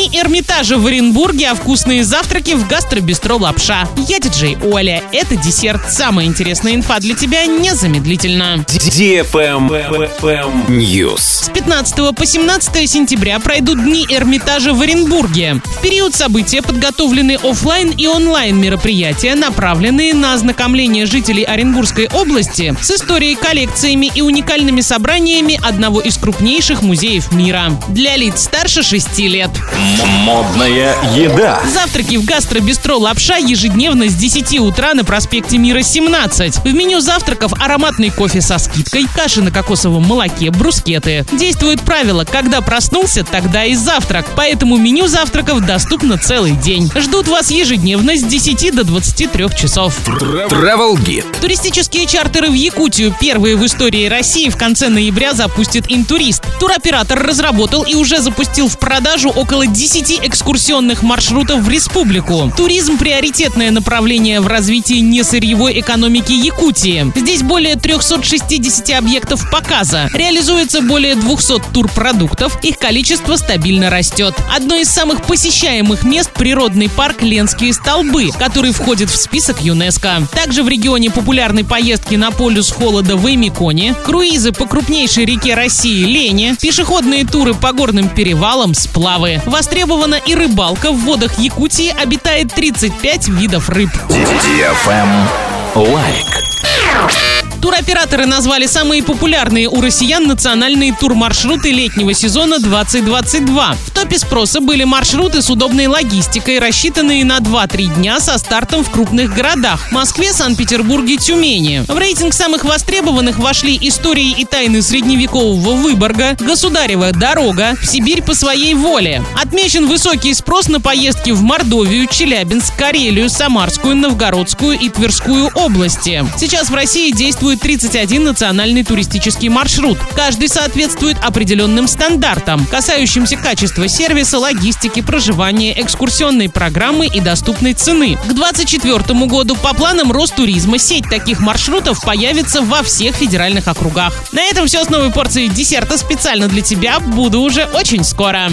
Дни Эрмитажа в Оренбурге, а вкусные завтраки в гастробистро «Лапша». Я диджей Оля. Это десерт. Самая интересная инфа для тебя незамедлительно. News. С 15 по 17 сентября пройдут Дни Эрмитажа в Оренбурге. В период события подготовлены офлайн и онлайн мероприятия, направленные на ознакомление жителей Оренбургской области с историей, коллекциями и уникальными собраниями одного из крупнейших музеев мира. Для лиц старше 6 лет. Модная еда. Завтраки в гастробистро «Лапша» ежедневно с 10 утра на проспекте Мира 17. В меню завтраков ароматный кофе со скидкой, каши на кокосовом молоке, брускеты. Действует правило «когда проснулся, тогда и завтрак», поэтому меню завтраков доступно целый день. Ждут вас ежедневно с 10 до 23 часов. Travel Guide. Туристические чартеры в Якутию первые в истории России в конце ноября запустит Интурист. Туроператор разработал и уже запустил в продажу около 10 экскурсионных маршрутов в республику. Туризм – приоритетное направление в развитии несырьевой экономики Якутии. Здесь более 360 объектов показа. Реализуется более 200 турпродуктов. Их количество стабильно растет. Одно из самых посещаемых мест – природный парк Ленские столбы, который входит в список ЮНЕСКо. Также в регионе популярны поездки на полюс холода в Эмиконе, круизы по крупнейшей реке России Лене, пешеходные туры по горным перевалам, сплавы. Востребована и рыбалка. В водах Якутии обитает 35 видов рыб. Лайк. Туроператоры назвали самые популярные у россиян национальные турмаршруты летнего сезона 2022. В топе спроса были маршруты с удобной логистикой, рассчитанные на 2-3 дня со стартом в крупных городах – Москве, Санкт-Петербурге, Тюмени. В рейтинг самых востребованных вошли истории и тайны средневекового Выборга, Государева дорога, в Сибирь по своей воле. Отмечен высокий спрос на поездки в Мордовию, Челябинск, Карелию, Самарскую, Новгородскую и Тверскую области. Сейчас в России действует 31 национальный туристический маршрут. Каждый соответствует определенным стандартам, касающимся качества сервиса, логистики, проживания, экскурсионной программы и доступной цены. К 2024 году по планам Ростуризма сеть таких маршрутов появится во всех федеральных округах. На этом все с новой порцией десерта специально для тебя. Буду уже очень скоро.